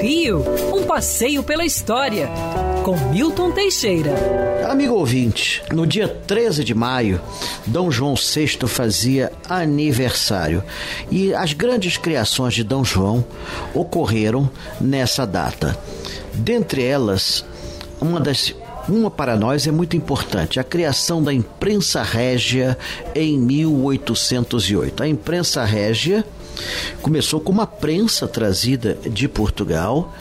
Rio, um passeio pela história, com Milton Teixeira. Amigo ouvinte, no dia 13 de maio, Dom João VI fazia aniversário e as grandes criações de Dom João ocorreram nessa data. Dentre elas, uma das uma para nós é muito importante: a criação da imprensa régia em 1808. A imprensa régia começou com uma prensa trazida de Portugal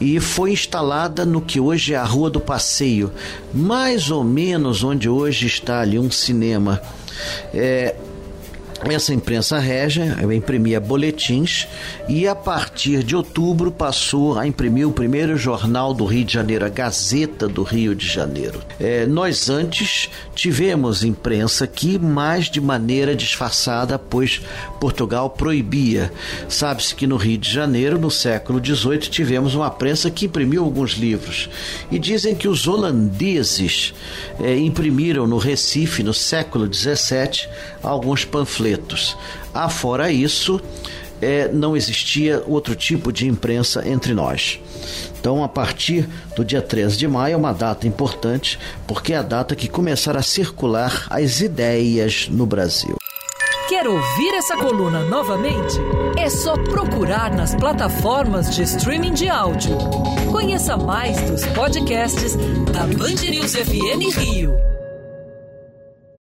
e foi instalada no que hoje é a Rua do Passeio, mais ou menos onde hoje está ali um cinema. É, essa imprensa régia imprimia boletins e a partir de outubro passou a imprimir o primeiro jornal do Rio de Janeiro, a Gazeta do Rio de Janeiro. É, nós antes tivemos imprensa aqui, mas de maneira disfarçada, pois Portugal proibia. Sabe-se que no Rio de Janeiro, no século XVIII, tivemos uma prensa que imprimiu alguns livros. E dizem que os holandeses é, imprimiram no Recife, no século XVII, alguns panfletos pretos. Afora isso, é, não existia outro tipo de imprensa entre nós. Então, a partir do dia 13 de maio é uma data importante, porque é a data que começaram a circular as ideias no Brasil. Quer ouvir essa coluna novamente? É só procurar nas plataformas de streaming de áudio. Conheça mais dos podcasts da Band News FM Rio.